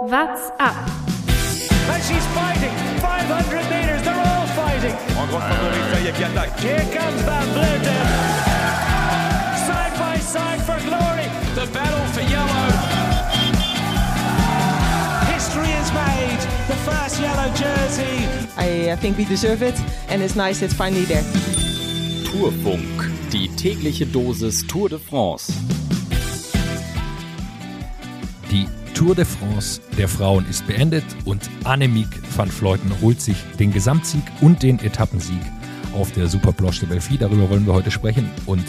What's up? And she's fighting. 500 meters, they're all fighting. En grosse favori, qui attaque. Here comes Van Vleuten. Side by side for glory. The battle for yellow. History is made. The first yellow jersey. I uh, think we deserve it, and it's nice it's finally there. Tourfunk, die tägliche Dosis Tour de France. Tour de France der Frauen ist beendet und Annemiek van Vleuten holt sich den Gesamtsieg und den Etappensieg auf der Superploche de Belfi. Darüber wollen wir heute sprechen und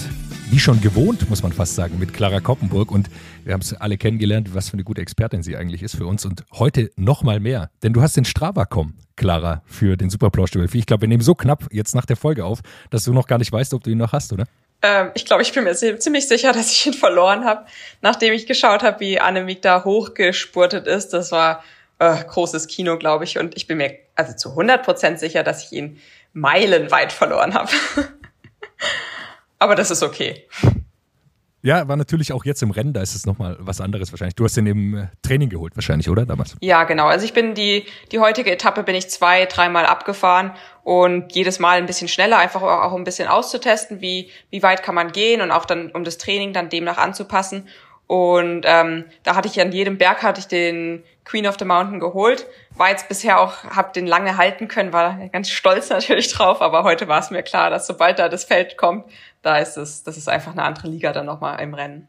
wie schon gewohnt, muss man fast sagen, mit Clara Koppenburg. Und wir haben es alle kennengelernt, was für eine gute Expertin sie eigentlich ist für uns. Und heute noch mal mehr, denn du hast den Strava-Com, Clara, für den Superploche de Belfi. Ich glaube, wir nehmen so knapp jetzt nach der Folge auf, dass du noch gar nicht weißt, ob du ihn noch hast, oder? Ähm, ich glaube, ich bin mir ziemlich sicher, dass ich ihn verloren habe, nachdem ich geschaut habe, wie Annemiek da hochgespurtet ist. Das war äh, großes Kino, glaube ich. Und ich bin mir also zu 100 Prozent sicher, dass ich ihn meilenweit verloren habe. Aber das ist okay. Ja, war natürlich auch jetzt im Rennen, da ist es nochmal was anderes wahrscheinlich. Du hast den im äh, Training geholt wahrscheinlich, oder damals? Ja, genau. Also ich bin die, die heutige Etappe bin ich zwei, dreimal abgefahren und jedes Mal ein bisschen schneller, einfach auch ein bisschen auszutesten, wie, wie weit kann man gehen und auch dann, um das Training dann demnach anzupassen. Und ähm, da hatte ich an jedem Berg hatte ich den Queen of the Mountain geholt. War jetzt bisher auch, hab den lange halten können, war ganz stolz natürlich drauf, aber heute war es mir klar, dass sobald da das Feld kommt, da ist es, das ist einfach eine andere Liga dann nochmal im Rennen.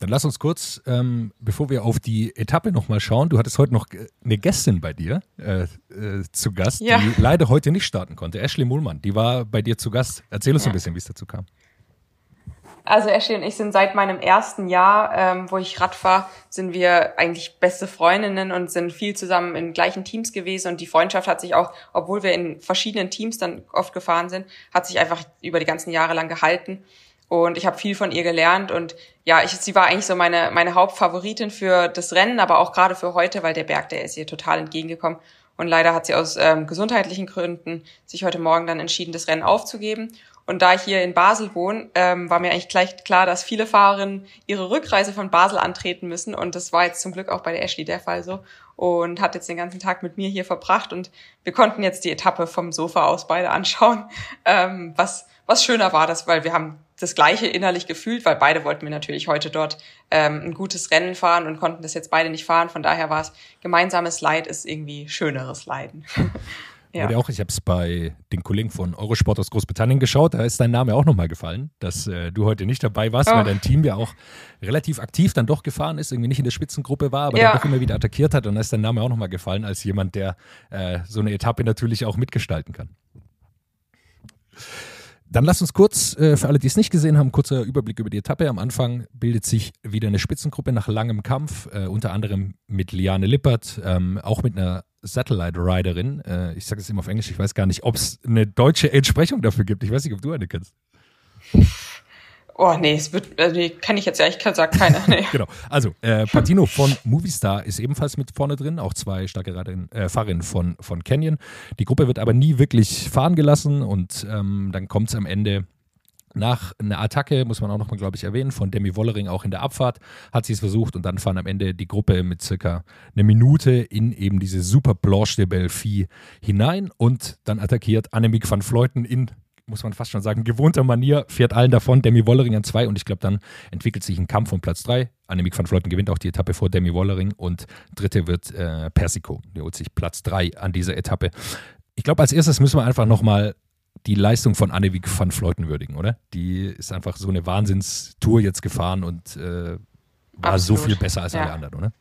Dann lass uns kurz, ähm, bevor wir auf die Etappe nochmal schauen, du hattest heute noch eine Gästin bei dir äh, äh, zu Gast, ja. die leider heute nicht starten konnte. Ashley Mullmann, die war bei dir zu Gast. Erzähl uns ja. ein bisschen, wie es dazu kam. Also Ashley und ich sind seit meinem ersten Jahr, ähm, wo ich Rad fahre, sind wir eigentlich beste Freundinnen und sind viel zusammen in gleichen Teams gewesen. Und die Freundschaft hat sich auch, obwohl wir in verschiedenen Teams dann oft gefahren sind, hat sich einfach über die ganzen Jahre lang gehalten. Und ich habe viel von ihr gelernt. Und ja, ich, sie war eigentlich so meine, meine Hauptfavoritin für das Rennen, aber auch gerade für heute, weil der Berg, der ist ihr total entgegengekommen. Und leider hat sie aus ähm, gesundheitlichen Gründen sich heute Morgen dann entschieden, das Rennen aufzugeben. Und da ich hier in Basel wohne, ähm, war mir eigentlich gleich klar, dass viele Fahrerinnen ihre Rückreise von Basel antreten müssen. Und das war jetzt zum Glück auch bei der Ashley der Fall so. Und hat jetzt den ganzen Tag mit mir hier verbracht. Und wir konnten jetzt die Etappe vom Sofa aus beide anschauen. Ähm, was, was schöner war das, weil wir haben das Gleiche innerlich gefühlt, weil beide wollten wir natürlich heute dort ähm, ein gutes Rennen fahren und konnten das jetzt beide nicht fahren. Von daher war es gemeinsames Leid ist irgendwie schöneres Leiden. Ja. Oder auch, ich habe es bei den Kollegen von Eurosport aus Großbritannien geschaut, da ist dein Name auch nochmal gefallen, dass äh, du heute nicht dabei warst, oh. weil dein Team ja auch relativ aktiv dann doch gefahren ist, irgendwie nicht in der Spitzengruppe war, aber ja. dann doch immer wieder attackiert hat und da ist dein Name auch nochmal gefallen als jemand, der äh, so eine Etappe natürlich auch mitgestalten kann. Dann lass uns kurz, äh, für alle, die es nicht gesehen haben, kurzer Überblick über die Etappe. Am Anfang bildet sich wieder eine Spitzengruppe nach langem Kampf, äh, unter anderem mit Liane Lippert, ähm, auch mit einer Satellite Riderin. Äh, ich sage es immer auf Englisch, ich weiß gar nicht, ob es eine deutsche Entsprechung dafür gibt. Ich weiß nicht, ob du eine kennst. Oh, nee, es wird, also nee, kann ich jetzt ehrlich gesagt keiner. Nee. genau. Also, äh, Patino von Movistar ist ebenfalls mit vorne drin, auch zwei starke Radin, äh, Fahrerinnen von, von Canyon. Die Gruppe wird aber nie wirklich fahren gelassen und ähm, dann kommt es am Ende nach einer Attacke, muss man auch nochmal, glaube ich, erwähnen, von Demi Wollering auch in der Abfahrt, hat sie es versucht und dann fahren am Ende die Gruppe mit circa einer Minute in eben diese Super Blanche de Belfi hinein und dann attackiert Annemiek van Vleuten in muss man fast schon sagen, gewohnter Manier, fährt allen davon, Demi Wollering an zwei und ich glaube, dann entwickelt sich ein Kampf um Platz drei. Annemiek van Vleuten gewinnt auch die Etappe vor Demi Wollering und dritte wird äh, Persico. Der holt sich Platz drei an dieser Etappe. Ich glaube, als erstes müssen wir einfach nochmal die Leistung von Annemiek van Vleuten würdigen, oder? Die ist einfach so eine Wahnsinnstour jetzt gefahren und äh, war Absolut. so viel besser als ja. alle anderen, oder?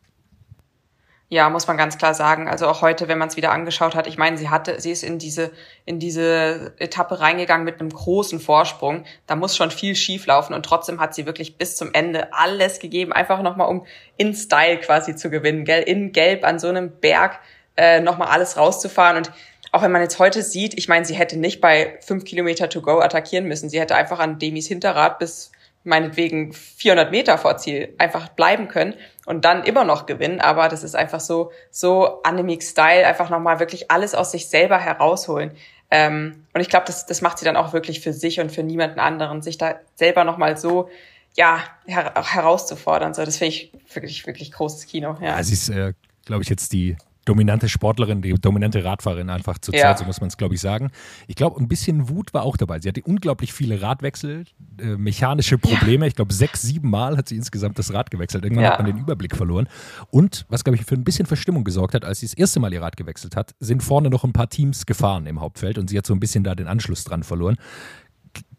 Ja, muss man ganz klar sagen. Also auch heute, wenn man es wieder angeschaut hat, ich meine, sie hatte, sie ist in diese, in diese Etappe reingegangen mit einem großen Vorsprung. Da muss schon viel schief laufen und trotzdem hat sie wirklich bis zum Ende alles gegeben, einfach nochmal um in Style quasi zu gewinnen, gell? In Gelb an so einem Berg äh, nochmal alles rauszufahren und auch wenn man jetzt heute sieht, ich meine, sie hätte nicht bei fünf Kilometer to go attackieren müssen. Sie hätte einfach an Demis Hinterrad bis meinetwegen 400 Meter vor Ziel einfach bleiben können und dann immer noch gewinnen. Aber das ist einfach so, so Anemic-Style, einfach nochmal wirklich alles aus sich selber herausholen. Ähm, und ich glaube, das, das macht sie dann auch wirklich für sich und für niemanden anderen, sich da selber nochmal so ja, her herauszufordern. So, das finde ich wirklich, wirklich großes Kino. Ja, ja sie ist äh, glaube ich, jetzt die dominante Sportlerin, die dominante Radfahrerin einfach zur Ja. Zeit, so muss man es, glaube ich, sagen. Ich glaube, ein bisschen Wut war auch dabei. Sie hatte unglaublich viele Radwechsel, äh, mechanische Probleme. Ich glaube, sechs, sieben Mal hat sie insgesamt das Rad gewechselt. Irgendwann Ja. hat man den Überblick verloren. Und was, glaube ich, für ein bisschen Verstimmung gesorgt hat, als sie das erste Mal ihr Rad gewechselt hat, sind vorne noch ein paar Teams gefahren im Hauptfeld und sie hat so ein bisschen da den Anschluss dran verloren.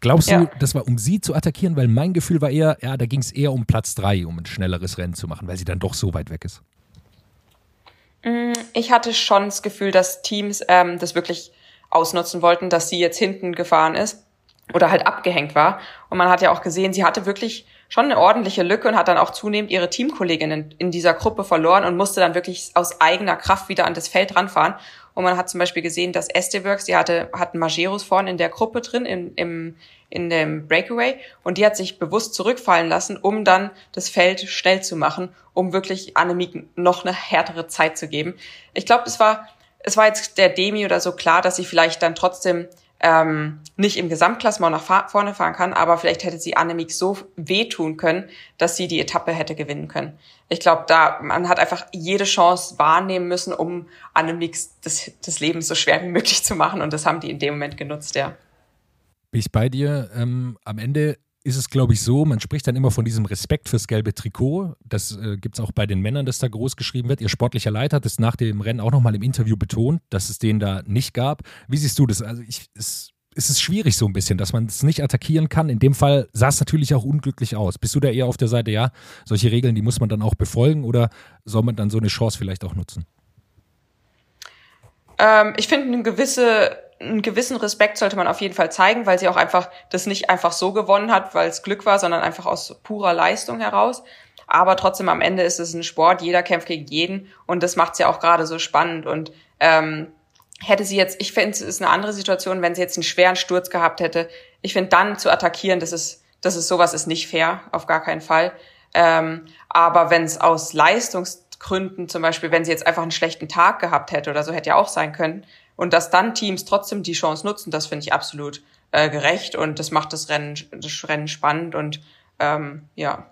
Glaubst du, Ja. das war um sie zu attackieren? Weil mein Gefühl war eher, ja, da ging es eher um Platz drei, um ein schnelleres Rennen zu machen, weil sie dann doch so weit weg ist. Ich hatte schon das Gefühl, dass Teams ähm, das wirklich ausnutzen wollten, dass sie jetzt hinten gefahren ist oder halt abgehängt war. Und man hat ja auch gesehen, sie hatte wirklich schon eine ordentliche Lücke und hat dann auch zunehmend ihre Teamkolleginnen in dieser Gruppe verloren und musste dann wirklich aus eigener Kraft wieder an das Feld ranfahren. Und man hat zum Beispiel gesehen, dass Esteworks, die hatte, hatten Majeros vorne in der Gruppe drin, im, im, in dem Breakaway. Und die hat sich bewusst zurückfallen lassen, um dann das Feld schnell zu machen, um wirklich Annemiek noch eine härtere Zeit zu geben. Ich glaube, es war, es war jetzt der Demi oder so klar, dass sie vielleicht dann trotzdem ähm, nicht im Gesamtklassement nach vorne fahren kann, aber vielleicht hätte sie Annemiek so wehtun können, dass sie die Etappe hätte gewinnen können. Ich glaube, da man hat einfach jede Chance wahrnehmen müssen, um Annemiek das, das Leben so schwer wie möglich zu machen und das haben die in dem Moment genutzt, ja. Bin ich bei dir. Ähm, am Ende ist es, glaube ich, so, man spricht dann immer von diesem Respekt fürs gelbe Trikot. Das äh, gibt es auch bei den Männern, dass da groß geschrieben wird. Ihr sportlicher Leiter hat es nach dem Rennen auch nochmal im Interview betont, dass es den da nicht gab. Wie siehst du das? Also ich, es, es ist schwierig so ein bisschen, dass man es nicht attackieren kann. In dem Fall sah es natürlich auch unglücklich aus. Bist du da eher auf der Seite, ja, solche Regeln, die muss man dann auch befolgen oder soll man dann so eine Chance vielleicht auch nutzen? Ähm, ich finde, eine gewisse, einen gewissen Respekt sollte man auf jeden Fall zeigen, weil sie auch einfach das nicht einfach so gewonnen hat, weil es Glück war, sondern einfach aus purer Leistung heraus. Aber trotzdem am Ende ist es ein Sport, jeder kämpft gegen jeden und das macht es ja auch gerade so spannend. Und ähm, hätte sie jetzt, ich finde, es ist eine andere Situation, wenn sie jetzt einen schweren Sturz gehabt hätte. Ich finde, dann zu attackieren, das ist, das ist sowas ist nicht fair, auf gar keinen Fall. Ähm, aber wenn es aus Leistungsgründen, zum Beispiel, wenn sie jetzt einfach einen schlechten Tag gehabt hätte oder so, hätte ja auch sein können. Und dass dann Teams trotzdem die Chance nutzen, das finde ich absolut äh, gerecht und das macht das Rennen, das Rennen spannend und ähm, ja.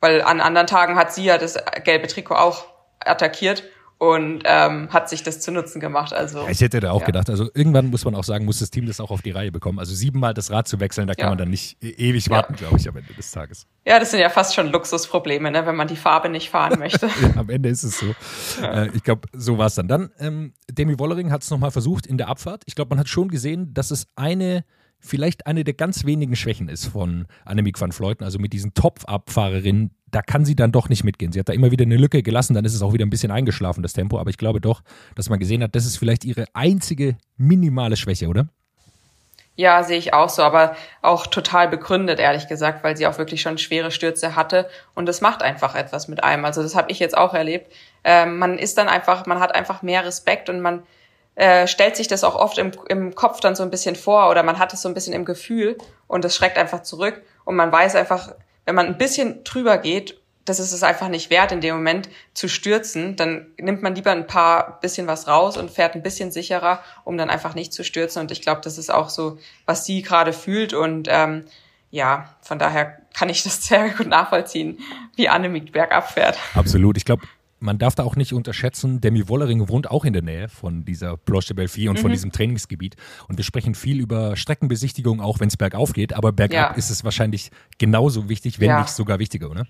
Weil an anderen Tagen hat sie ja das gelbe Trikot auch attackiert und ähm, hat sich das zu Nutzen gemacht. Also Ja, ich hätte da auch ja. gedacht, also irgendwann muss man auch sagen, muss das Team das auch auf die Reihe bekommen. Also siebenmal das Rad zu wechseln, da kann Ja. man dann nicht e- ewig warten, glaube ich, am Ende des Tages. Ja, das sind ja fast schon Luxusprobleme, ne, wenn man die Farbe nicht fahren möchte. Am Ende ist es so. Äh, ich glaube, so war es dann. Dann, ähm, Demi Wollering hat es nochmal versucht in der Abfahrt. Ich glaube, man hat schon gesehen, dass es eine, vielleicht eine der ganz wenigen Schwächen ist von Annemiek van Vleuten. Also mit diesen Top-Abfahrerinnen, da kann sie dann doch nicht mitgehen. Sie hat da immer wieder eine Lücke gelassen, dann ist es auch wieder ein bisschen eingeschlafen, das Tempo. Aber ich glaube doch, dass man gesehen hat, das ist vielleicht ihre einzige minimale Schwäche, oder? Ja, sehe ich auch so, aber auch total begründet, ehrlich gesagt, weil sie auch wirklich schon schwere Stürze hatte und das macht einfach etwas mit einem. Also das habe ich jetzt auch erlebt. Ähm, man ist dann einfach, man hat einfach mehr Respekt und man äh, stellt sich das auch oft im, im Kopf dann so ein bisschen vor oder man hat es so ein bisschen im Gefühl und das schreckt einfach zurück und man weiß einfach, wenn man ein bisschen drüber geht, das ist es einfach nicht wert, in dem Moment zu stürzen. Dann nimmt man lieber ein paar bisschen was raus und fährt ein bisschen sicherer, um dann einfach nicht zu stürzen. Und ich glaube, das ist auch so, was sie gerade fühlt. Und ähm, ja, von daher kann ich das sehr gut nachvollziehen, wie Annemiek bergab fährt. Absolut. Ich glaube, man darf da auch nicht unterschätzen, Demi Wollering wohnt auch in der Nähe von dieser Planche de Belleville und von diesem Trainingsgebiet. Und wir sprechen viel über Streckenbesichtigung, auch wenn es bergauf geht. Aber bergab Ja. ist es wahrscheinlich genauso wichtig, wenn Ja. nicht sogar wichtiger, oder?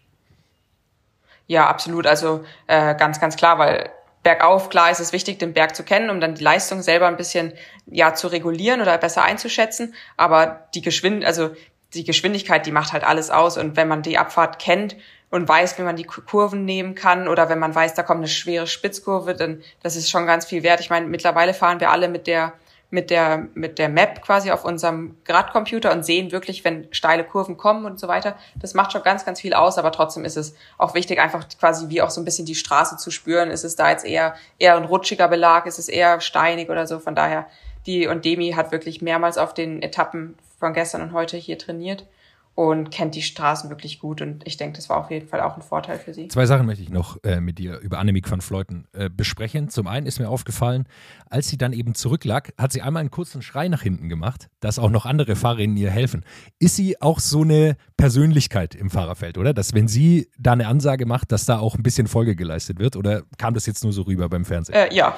Ja, absolut. Also äh, ganz, ganz klar, weil bergauf, klar ist es wichtig, den Berg zu kennen, um dann die Leistung selber ein bisschen ja zu regulieren oder besser einzuschätzen. Aber die Geschwind, also die Geschwindigkeit, die macht halt alles aus. Und wenn man die Abfahrt kennt und weiß, wie man die Ku- Kurven nehmen kann oder wenn man weiß, da kommt eine schwere Spitzkurve, dann das ist schon ganz viel wert. Ich meine, mittlerweile fahren wir alle mit der mit der mit der Map quasi auf unserem Gradcomputer und sehen wirklich, wenn steile Kurven kommen und so weiter. Das macht schon ganz ganz viel aus, aber trotzdem ist es auch wichtig, einfach quasi wie auch so ein bisschen die Straße zu spüren. Ist es da jetzt eher eher ein rutschiger Belag, ist es eher steinig oder so. Von daher die und Demi hat wirklich mehrmals auf den Etappen von gestern und heute hier trainiert und kennt die Straßen wirklich gut. Und ich denke, das war auf jeden Fall auch ein Vorteil für sie. Zwei Sachen möchte ich noch äh, mit dir über Annemiek van Fleuten äh, besprechen. Zum einen ist mir aufgefallen, als sie dann eben zurücklag, hat sie einmal einen kurzen Schrei nach hinten gemacht, dass auch noch andere Fahrerinnen ihr helfen. Ist sie auch so eine Persönlichkeit im Fahrerfeld, oder? Dass wenn sie da eine Ansage macht, dass da auch ein bisschen Folge geleistet wird? Oder kam das jetzt nur so rüber beim Fernsehen? Äh, ja,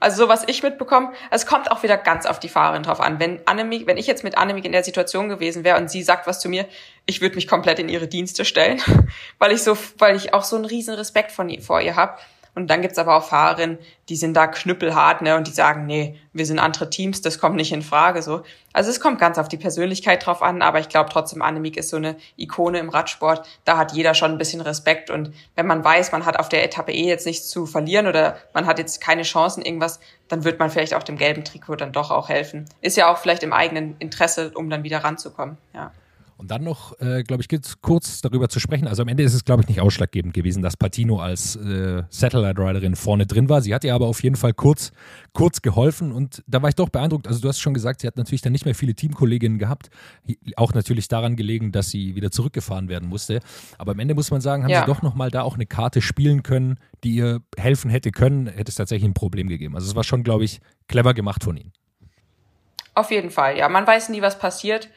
also so was ich mitbekomme, es kommt auch wieder ganz auf die Fahrerin drauf an. Wenn Annemiek, wenn ich jetzt mit Annemiek in der Situation gewesen wäre und sie sagt was zu mir, ich würde mich komplett in ihre Dienste stellen, weil ich so, weil ich auch so einen riesen Respekt von ihr, vor ihr habe. Und dann gibt's aber auch Fahrerinnen, die sind da knüppelhart, ne, und die sagen, nee, wir sind andere Teams, das kommt nicht in Frage, so. Also es kommt ganz auf die Persönlichkeit drauf an, aber ich glaube trotzdem, Annemiek ist so eine Ikone im Radsport. Da hat jeder schon ein bisschen Respekt und wenn man weiß, man hat auf der Etappe eh jetzt nichts zu verlieren oder man hat jetzt keine Chancen, irgendwas, dann wird man vielleicht auch dem gelben Trikot dann doch auch helfen. Ist ja auch vielleicht im eigenen Interesse, um dann wieder ranzukommen, ja. Und dann noch, äh, glaube ich, gibt es kurz darüber zu sprechen. Also am Ende ist es, glaube ich, nicht ausschlaggebend gewesen, dass Patino als äh, Satellite Riderin vorne drin war. Sie hat ihr aber auf jeden Fall kurz, kurz geholfen und da war ich doch beeindruckt. Also du hast schon gesagt, sie hat natürlich dann nicht mehr viele Teamkolleginnen gehabt. Auch natürlich daran gelegen, dass sie wieder zurückgefahren werden musste. Aber am Ende muss man sagen, haben ja. sie doch nochmal da auch eine Karte spielen können, die ihr helfen hätte können, hätte es tatsächlich ein Problem gegeben. Also es war schon, glaube ich, clever gemacht von ihnen. Auf jeden Fall, ja. Man weiß nie, was passiert.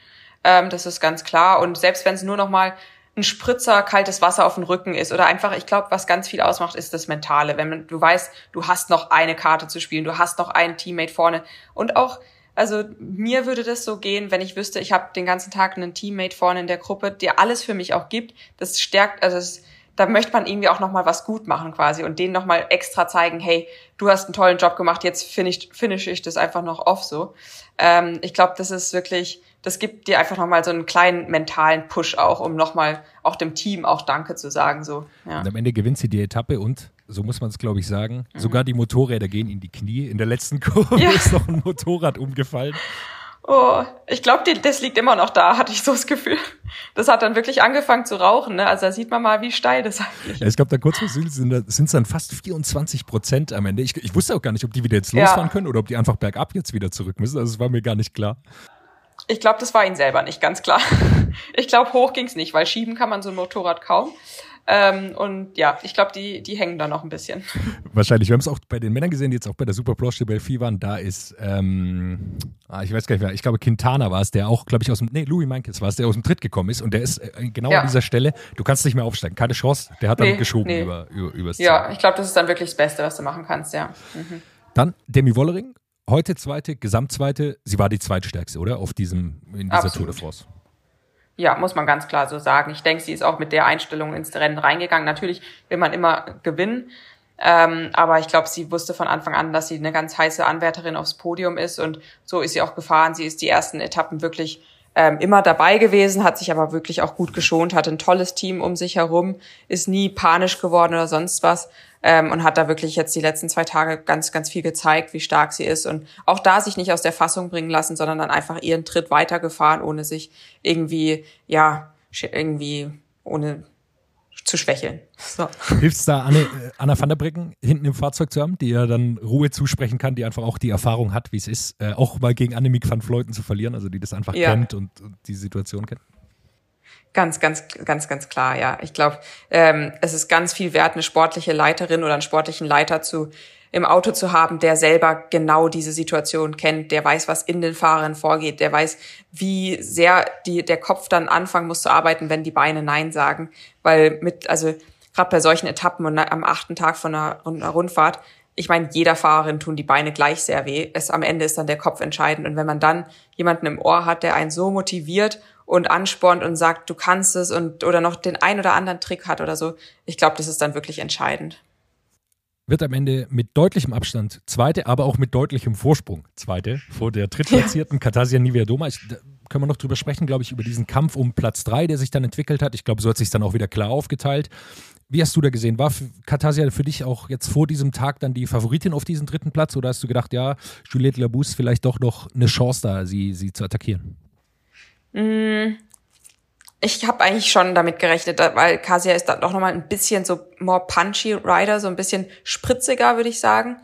Ähm, das ist ganz klar. Und selbst wenn es nur noch mal ein Spritzer kaltes Wasser auf dem Rücken ist oder einfach, ich glaube, was ganz viel ausmacht, ist das Mentale. Wenn man, du weißt, du hast noch eine Karte zu spielen, du hast noch einen Teammate vorne und auch also mir würde das so gehen, wenn ich wüsste, ich habe den ganzen Tag einen Teammate vorne in der Gruppe, der alles für mich auch gibt. Das stärkt, also das, da möchte man irgendwie auch noch mal was gut machen quasi und denen noch mal extra zeigen, hey, du hast einen tollen Job gemacht, jetzt finish, finish ich das einfach noch off so. Ähm, ich glaube, das ist wirklich das gibt dir einfach nochmal so einen kleinen mentalen Push auch, um nochmal auch dem Team auch Danke zu sagen. So, ja. Und am Ende gewinnt sie die Etappe und, so muss man es glaube ich sagen, mhm. sogar die Motorräder gehen in die Knie. In der letzten Kurve ja. ist noch ein Motorrad umgefallen. Oh, ich glaube, das liegt immer noch da, hatte ich so das Gefühl. Das hat dann wirklich angefangen zu rauchen. Ne? Also da sieht man mal, wie steil das eigentlich ist. Ja, ich glaube, da kurz vor Süd sind es dann fast 24 Prozent am Ende. Ich, ich, wusste auch gar nicht, ob die wieder jetzt losfahren ja. können oder ob die einfach bergab jetzt wieder zurück müssen. Also es war mir gar nicht klar. Ich glaube, das war ihnen selber nicht ganz klar. Ich glaube, hoch ging's nicht, weil schieben kann man so ein Motorrad kaum. Ähm, und ja, ich glaube, die, die hängen da noch ein bisschen. Wahrscheinlich. Wir haben es auch bei den Männern gesehen, die jetzt auch bei der Superplosh de Belfi waren. Da ist, ähm, ah, ich weiß gar nicht mehr, ich glaube, Quintana war es, der auch, glaube ich, aus dem, nee, Louis Meintjes war es, der aus dem Tritt gekommen ist. Und der ist äh, genau ja. an dieser Stelle, du kannst nicht mehr aufsteigen. Keine Chance. Der hat dann nee, geschoben nee. über, über, übers Ja, ich glaube, das ist dann wirklich das Beste, was du machen kannst, ja. Mhm. Dann Demi Wollering heute zweite, Gesamtzweite. Sie war die zweitstärkste, oder? Auf diesem, in dieser Absolut. Tour de France. Ja, muss man ganz klar so sagen. Ich denke, sie ist auch mit der Einstellung ins Rennen reingegangen. Natürlich will man immer gewinnen. Ähm, aber ich glaube, sie wusste von Anfang an, dass sie eine ganz heiße Anwärterin aufs Podium ist und so ist sie auch gefahren. Sie ist die ersten Etappen wirklich ähm, immer dabei gewesen, hat sich aber wirklich auch gut geschont, hat ein tolles Team um sich herum, ist nie panisch geworden oder sonst was ähm, und hat da wirklich jetzt die letzten zwei Tage ganz, ganz viel gezeigt, wie stark sie ist und auch da sich nicht aus der Fassung bringen lassen, sondern dann einfach ihren Tritt weitergefahren, ohne sich irgendwie, ja, irgendwie ohne zu schwächeln. So. Hilft es da, Anne, äh, Anna van der Brecken hinten im Fahrzeug zu haben, die ja dann Ruhe zusprechen kann, die einfach auch die Erfahrung hat, wie es ist, äh, auch mal gegen Annemiek van Fleuten zu verlieren, also die das einfach ja. kennt und, und die Situation kennt? Ganz, ganz, ganz, ganz klar, ja. Ich glaube, ähm, es ist ganz viel wert, eine sportliche Leiterin oder einen sportlichen Leiter zu im Auto zu haben, der selber genau diese Situation kennt, der weiß, was in den Fahrern vorgeht, der weiß, wie sehr die, der Kopf dann anfangen muss zu arbeiten, wenn die Beine Nein sagen. Weil mit, also gerade bei solchen Etappen und am achten Tag von einer, einer Rundfahrt, ich meine, jeder Fahrerin tun die Beine gleich sehr weh. Es am Ende ist dann der Kopf entscheidend. Und wenn man dann jemanden im Ohr hat, der einen so motiviert und anspornt und sagt, du kannst es und oder noch den ein oder anderen Trick hat oder so, ich glaube, das ist dann wirklich entscheidend wird am Ende mit deutlichem Abstand Zweite, aber auch mit deutlichem Vorsprung Zweite vor der drittplatzierten ja. Katasia Niviadoma. Ich, da können wir noch drüber sprechen, glaube ich, über diesen Kampf um Platz drei, der sich dann entwickelt hat. Ich glaube, so hat sich dann auch wieder klar aufgeteilt. Wie hast du da gesehen? War Katasia für dich auch jetzt vor diesem Tag dann die Favoritin auf diesen dritten Platz oder hast du gedacht, ja, Juliette Labous vielleicht doch noch eine Chance da, sie, sie zu attackieren? Mm, ich habe eigentlich schon damit gerechnet, weil Kasia ist dann doch nochmal ein bisschen so more punchy Rider, so ein bisschen spritziger, würde ich sagen.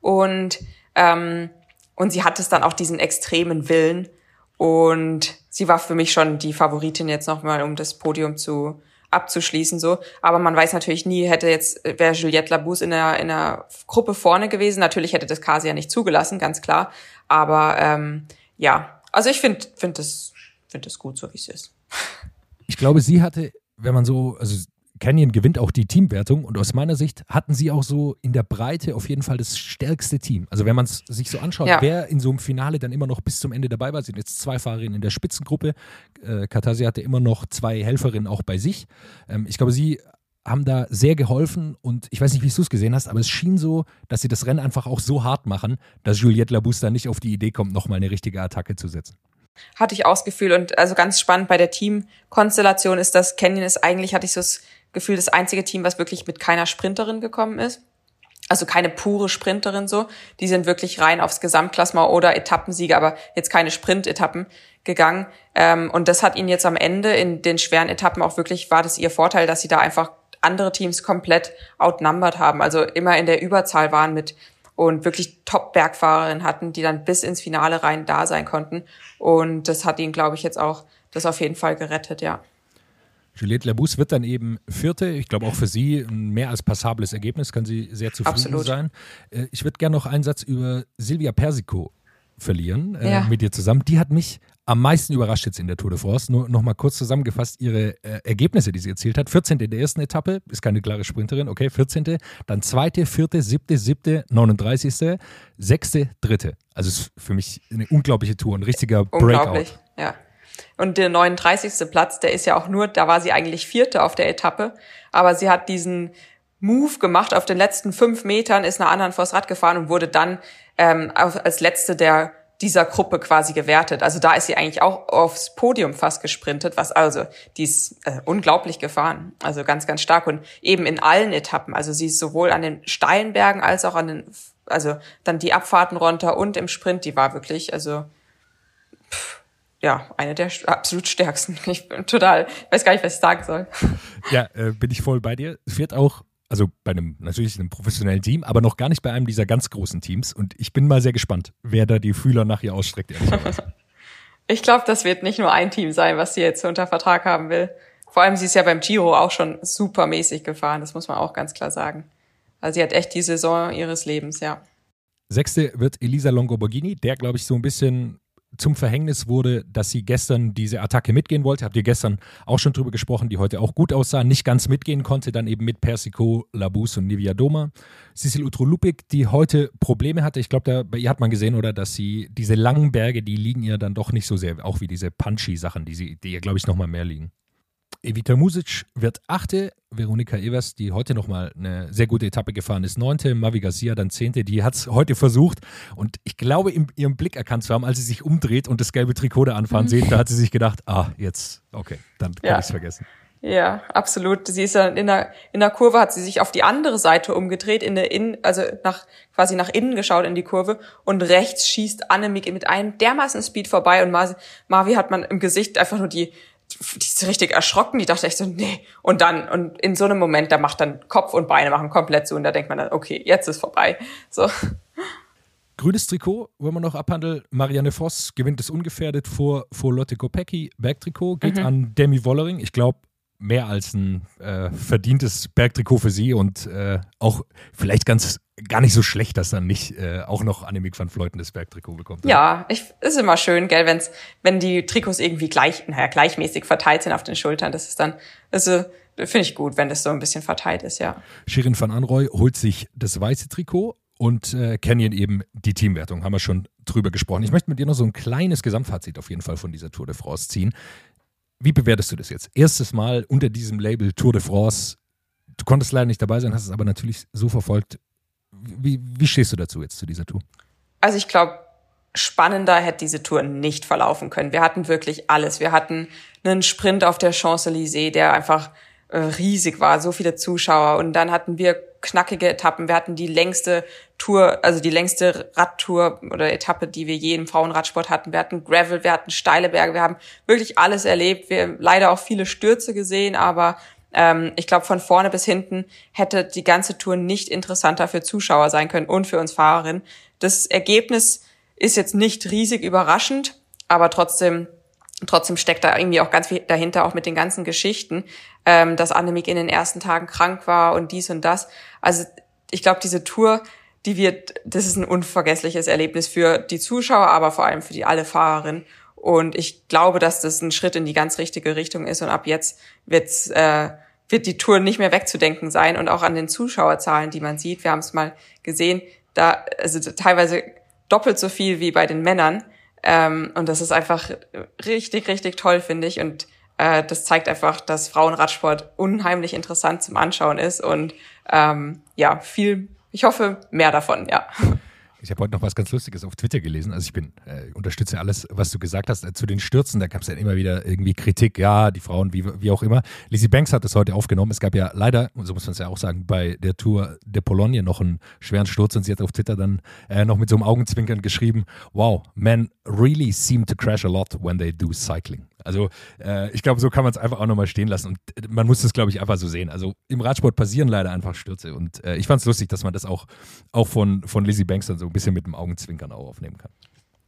Und, ähm, und sie hat es dann auch diesen extremen Willen. Und sie war für mich schon die Favoritin jetzt nochmal, um das Podium zu abzuschließen so. Aber man weiß natürlich nie, hätte jetzt wäre Juliette Labous in der in der Gruppe vorne gewesen. Natürlich hätte das Kasi ja nicht zugelassen, ganz klar. Aber ähm, ja, also ich finde finde das finde das gut so wie es ist. Ich glaube, sie hatte, wenn man so, also Canyon gewinnt auch die Teamwertung und aus meiner Sicht hatten sie auch so in der Breite auf jeden Fall das stärkste Team. Also wenn man es sich so anschaut, ja. wer in so einem Finale dann immer noch bis zum Ende dabei war, sind jetzt zwei Fahrerinnen in der Spitzengruppe. Äh, Katasi hatte immer noch zwei Helferinnen auch bei sich. Ähm, ich glaube, sie haben da sehr geholfen und ich weiß nicht, wie du es gesehen hast, aber es schien so, dass sie das Rennen einfach auch so hart machen, dass Juliette Labous da nicht auf die Idee kommt, nochmal eine richtige Attacke zu setzen hatte ich auch das Gefühl und also ganz spannend bei der Teamkonstellation ist, dass Canyon ist eigentlich, hatte ich so das Gefühl, das einzige Team, was wirklich mit keiner Sprinterin gekommen ist. Also keine pure Sprinterin so. Die sind wirklich rein aufs Gesamtklassement oder Etappensiege, aber jetzt keine Sprint-Etappen gegangen. Ähm, und das hat ihnen jetzt am Ende in den schweren Etappen auch wirklich, war das ihr Vorteil, dass sie da einfach andere Teams komplett outnumbered haben. Also immer in der Überzahl waren mit und wirklich Top-Bergfahrerinnen hatten, die dann bis ins Finale rein da sein konnten. Und das hat ihnen, glaube ich, jetzt auch das auf jeden Fall gerettet, ja. Juliette Labous wird dann eben Vierte. Ich glaube auch für sie ein mehr als passables Ergebnis, kann sie sehr zufrieden Absolut. sein. Äh, ich würde gerne noch einen Satz über Silvia Persico verlieren äh, ja. mit dir zusammen. Die hat mich am meisten überrascht jetzt in der Tour de France. Nur noch mal kurz zusammengefasst ihre äh, Ergebnisse, die sie erzielt hat. 14. in der ersten Etappe, ist keine klare Sprinterin, okay, 14. Dann zweite, vierte, siebte, siebte, 39. Sechste, dritte. Also ist für mich eine unglaubliche Tour, ein richtiger Breakout. ja. Und der 39. Platz, der ist ja auch nur, da war sie eigentlich Vierte auf der Etappe, aber sie hat diesen Move gemacht auf den letzten fünf Metern, ist einer anderen vors Rad gefahren und wurde dann ähm, als letzte der dieser Gruppe quasi gewertet. Also da ist sie eigentlich auch aufs Podium fast gesprintet, was also, die ist äh, unglaublich gefahren. Also ganz, ganz stark und eben in allen Etappen. Also sie ist sowohl an den steilen Bergen als auch an den, also dann die Abfahrten runter und im Sprint, die war wirklich, also, pff, ja, eine der absolut stärksten. Ich bin total, weiß gar nicht, was ich sagen soll. Ja, äh, bin ich voll bei dir. Es wird auch also bei einem natürlich einem professionellen Team, aber noch gar nicht bei einem dieser ganz großen Teams. Und ich bin mal sehr gespannt, wer da die Fühler nach ihr ausstreckt, ehrlicherweise. ich glaube, das wird nicht nur ein Team sein, was sie jetzt unter Vertrag haben will. Vor allem, sie ist ja beim Giro auch schon supermäßig gefahren, das muss man auch ganz klar sagen. Also sie hat echt die Saison ihres Lebens, ja. Sechste wird Elisa Longoborghini, der, glaube ich, so ein bisschen zum Verhängnis wurde, dass sie gestern diese Attacke mitgehen wollte. Habt ihr gestern auch schon drüber gesprochen, die heute auch gut aussah, nicht ganz mitgehen konnte, dann eben mit Persico, Labus und Nivia Doma. Cecil Utrolupik, die heute Probleme hatte. Ich glaube, bei ihr hat man gesehen, oder, dass sie diese langen Berge, die liegen ihr dann doch nicht so sehr, auch wie diese Punchy-Sachen, die, die ihr, glaube ich, nochmal mehr liegen. Evita Music wird Achte, Veronika Evers, die heute nochmal eine sehr gute Etappe gefahren ist, Neunte, Mavi Garcia dann Zehnte, die hat es heute versucht und ich glaube, in ihrem Blick erkannt zu haben, als sie sich umdreht und das gelbe Trikot da anfahren mhm. sieht, da hat sie sich gedacht, ah, jetzt, okay, dann kann ja. ich es vergessen. Ja, absolut. Sie ist dann in der, in der Kurve, hat sie sich auf die andere Seite umgedreht, in der Innen, also nach, quasi nach innen geschaut in die Kurve und rechts schießt Annemiek mit einem dermaßen Speed vorbei und Mavi hat man im Gesicht einfach nur die, die ist richtig erschrocken, die dachte echt so, nee. Und dann, und in so einem Moment, da macht dann Kopf und Beine machen komplett zu und da denkt man dann, okay, jetzt ist vorbei. So. Grünes Trikot wollen wir noch abhandeln. Marianne Voss gewinnt es ungefährdet vor, vor Lotte Kopecki. Bergtrikot geht mhm. an Demi Wollering. Ich glaube, mehr als ein äh, verdientes Bergtrikot für sie und äh, auch vielleicht ganz gar nicht so schlecht, dass dann nicht äh, auch noch Annemiek van Fleuten das Bergtrikot bekommt. Ja, ich, ist immer schön, gell, wenn's, wenn die Trikots irgendwie gleich, naja, gleichmäßig verteilt sind auf den Schultern. Das ist dann, also finde ich gut, wenn das so ein bisschen verteilt ist, ja. Shirin van Anroy holt sich das weiße Trikot und äh, Canyon eben die Teamwertung, haben wir schon drüber gesprochen. Ich möchte mit dir noch so ein kleines Gesamtfazit auf jeden Fall von dieser Tour de France ziehen. Wie bewertest du das jetzt? Erstes Mal unter diesem Label Tour de France. Du konntest leider nicht dabei sein, hast es aber natürlich so verfolgt. Wie, wie stehst du dazu jetzt zu dieser Tour? Also ich glaube, spannender hätte diese Tour nicht verlaufen können. Wir hatten wirklich alles. Wir hatten einen Sprint auf der Champs-Élysées, der einfach äh, riesig war, so viele Zuschauer. Und dann hatten wir knackige Etappen. Wir hatten die längste Tour, also die längste Radtour oder Etappe, die wir je im Frauenradsport hatten. Wir hatten Gravel, wir hatten steile Berge, wir haben wirklich alles erlebt. Wir haben leider auch viele Stürze gesehen, aber ähm, ich glaube, von vorne bis hinten hätte die ganze Tour nicht interessanter für Zuschauer sein können und für uns Fahrerinnen. Das Ergebnis ist jetzt nicht riesig überraschend, aber trotzdem trotzdem steckt da irgendwie auch ganz viel dahinter, auch mit den ganzen Geschichten, ähm, dass Annemiek in den ersten Tagen krank war und dies und das. Also ich glaube, diese Tour, die wird, das ist ein unvergessliches Erlebnis für die Zuschauer, aber vor allem für die alle Fahrerinnen. Und ich glaube, dass das ein Schritt in die ganz richtige Richtung ist. Und ab jetzt wird's, äh, wird die Tour nicht mehr wegzudenken sein. Und auch an den Zuschauerzahlen, die man sieht, wir haben es mal gesehen, da also teilweise doppelt so viel wie bei den Männern. Ähm, und das ist einfach richtig, richtig toll, finde ich. Und äh, das zeigt einfach, dass Frauenradsport unheimlich interessant zum Anschauen ist. Und ähm, ja, viel, ich hoffe, mehr davon, ja. Ich habe heute noch was ganz Lustiges auf Twitter gelesen. Also ich bin, äh, unterstütze alles, was du gesagt hast. Äh, zu den Stürzen, da gab es ja immer wieder irgendwie Kritik, ja, die Frauen, wie, wie auch immer. Lizzie Banks hat das heute aufgenommen. Es gab ja leider, so muss man es ja auch sagen, bei der Tour de Pologne noch einen schweren Sturz und sie hat auf Twitter dann äh, noch mit so einem Augenzwinkern geschrieben, wow, men really seem to crash a lot when they do cycling. Also äh, ich glaube, so kann man es einfach auch nochmal stehen lassen. Und äh, man muss das, glaube ich, einfach so sehen. Also im Radsport passieren leider einfach Stürze. Und äh, ich fand es lustig, dass man das auch, auch von, von Lizzie Banks dann so ein bisschen mit dem Augenzwinkern auch aufnehmen kann.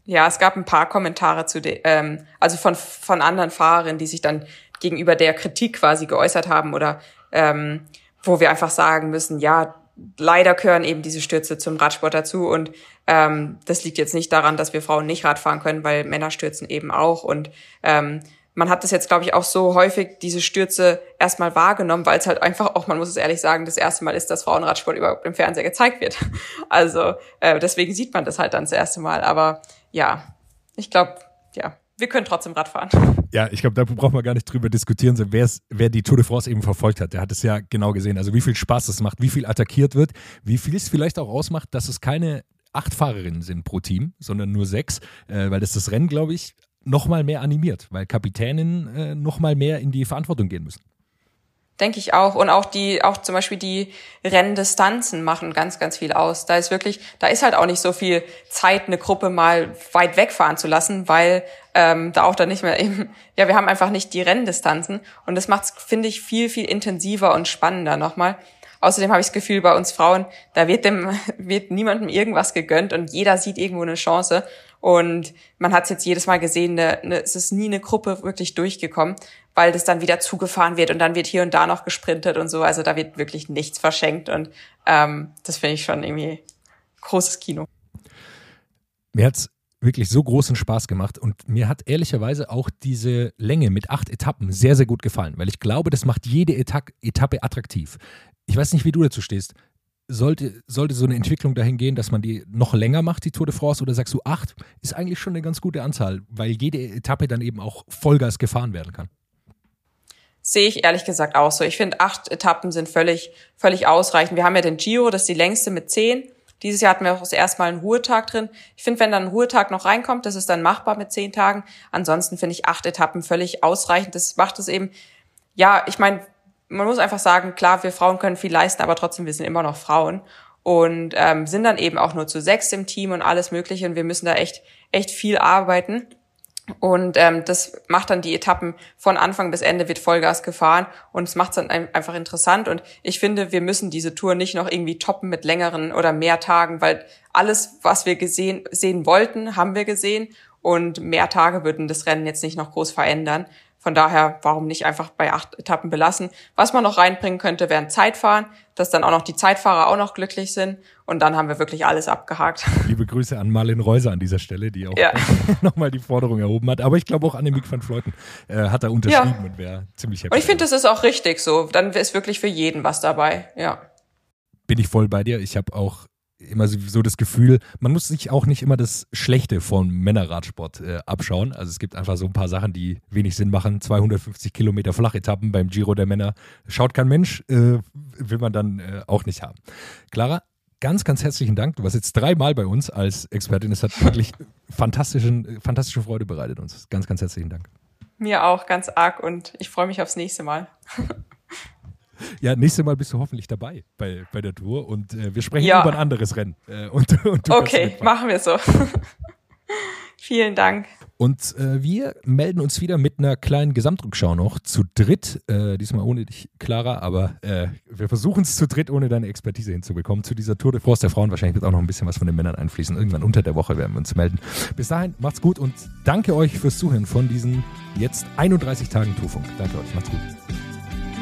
Ja, es gab ein paar Kommentare zu de, ähm, also von, von anderen Fahrerinnen, die sich dann gegenüber der Kritik quasi geäußert haben oder ähm, wo wir einfach sagen müssen, ja, leider gehören eben diese Stürze zum Radsport dazu und ähm, das liegt jetzt nicht daran, dass wir Frauen nicht Radfahren können, weil Männer stürzen eben auch und ähm, man hat das jetzt, glaube ich, auch so häufig, diese Stürze erstmal wahrgenommen, weil es halt einfach auch, man muss es ehrlich sagen, das erste Mal ist, dass Frauenradsport überhaupt im Fernseher gezeigt wird. Also äh, deswegen sieht man das halt dann das erste Mal. Aber ja, ich glaube, ja, wir können trotzdem Radfahren. Ja, ich glaube, da braucht man gar nicht drüber diskutieren. So, wer die Tour de France eben verfolgt hat, der hat es ja genau gesehen. Also wie viel Spaß es macht, wie viel attackiert wird, wie viel es vielleicht auch ausmacht, dass es keine acht Fahrerinnen sind pro Team, sondern nur sechs, äh, weil das das Rennen, glaube ich, noch mal mehr animiert, weil Kapitäninnen äh, noch mal mehr in die Verantwortung gehen müssen. Denke ich auch. Und auch die, auch zum Beispiel die Renndistanzen machen ganz, ganz viel aus. Da ist wirklich, da ist halt auch nicht so viel Zeit, eine Gruppe mal weit wegfahren zu lassen, weil ähm, da auch dann nicht mehr eben, ja, wir haben einfach nicht die Renndistanzen. Und das macht finde ich, viel, viel intensiver und spannender nochmal. Außerdem habe ich das Gefühl, bei uns Frauen, da wird dem, wird niemandem irgendwas gegönnt und jeder sieht irgendwo eine Chance. Und man hat es jetzt jedes Mal gesehen, eine, eine, es ist nie eine Gruppe wirklich durchgekommen, weil das dann wieder zugefahren wird und dann wird hier und da noch gesprintet und so. Also da wird wirklich nichts verschenkt und ähm, das finde ich schon irgendwie großes Kino. Mir hat's wirklich so großen Spaß gemacht und mir hat ehrlicherweise auch diese Länge mit acht Etappen sehr, sehr gut gefallen, weil ich glaube, das macht jede Etappe attraktiv. Ich weiß nicht, wie du dazu stehst sollte, sollte so eine Entwicklung dahin gehen, dass man die noch länger macht, die Tour de France, oder sagst du, acht ist eigentlich schon eine ganz gute Anzahl, weil jede Etappe dann eben auch Vollgas gefahren werden kann? Sehe ich ehrlich gesagt auch so. Ich finde, acht Etappen sind völlig, völlig ausreichend. Wir haben ja den Giro, das ist die längste mit zehn. Dieses Jahr hatten wir auch das erste Mal einen Ruhetag drin. Ich finde, wenn dann ein Ruhetag noch reinkommt, das ist dann machbar mit zehn Tagen. Ansonsten finde ich acht Etappen völlig ausreichend. Das macht es eben, ja, ich meine, man muss einfach sagen, klar, wir Frauen können viel leisten, aber trotzdem, wir sind immer noch Frauen und ähm, sind dann eben auch nur zu sechs im Team und alles Mögliche und wir müssen da echt, echt viel arbeiten. Und ähm, das macht dann die Etappen von Anfang bis Ende wird Vollgas gefahren und es macht es dann einfach interessant. Und ich finde, wir müssen diese Tour nicht noch irgendwie toppen mit längeren oder mehr Tagen, weil alles, was wir gesehen, sehen wollten, haben wir gesehen. Und mehr Tage würden das Rennen jetzt nicht noch groß verändern. Von daher, warum nicht einfach bei acht Etappen belassen? Was man noch reinbringen könnte, wären Zeitfahren, dass dann auch noch die Zeitfahrer auch noch glücklich sind. Und dann haben wir wirklich alles abgehakt. Liebe Grüße an Marlene Reuser an dieser Stelle, die auch ja. nochmal die Forderung erhoben hat. Aber ich glaube auch Annemiek van Fleuten äh, hat da unterschrieben ja. und wäre ziemlich happy. Und ich finde, das ist auch richtig so. Dann ist wirklich für jeden was dabei, ja. Bin ich voll bei dir. Ich habe auch immer so das Gefühl, man muss sich auch nicht immer das Schlechte von Männerradsport äh, abschauen. Also es gibt einfach so ein paar Sachen, die wenig Sinn machen. 250 Kilometer Flachetappen beim Giro der Männer. Schaut kein Mensch, äh, will man dann äh, auch nicht haben. Clara, ganz, ganz herzlichen Dank. Du warst jetzt dreimal bei uns als Expertin. Es hat wirklich fantastischen, fantastische Freude bereitet uns. Ganz, ganz herzlichen Dank. Mir auch ganz arg und ich freue mich aufs nächste Mal. Ja, nächstes Mal bist du hoffentlich dabei bei, bei der Tour und äh, wir sprechen ja. über ein anderes Rennen. Äh, und, und okay, machen wir so. Vielen Dank. Und äh, wir melden uns wieder mit einer kleinen Gesamtrückschau noch zu dritt. Äh, diesmal ohne dich, Clara, aber äh, wir versuchen es zu dritt, ohne deine Expertise hinzubekommen. Zu dieser Tour de France der Frauen. Wahrscheinlich wird auch noch ein bisschen was von den Männern einfließen. Irgendwann unter der Woche werden wir uns melden. Bis dahin, macht's gut und danke euch fürs Zuhören von diesen jetzt 31 Tagen Tourfunk. Danke euch, macht's gut.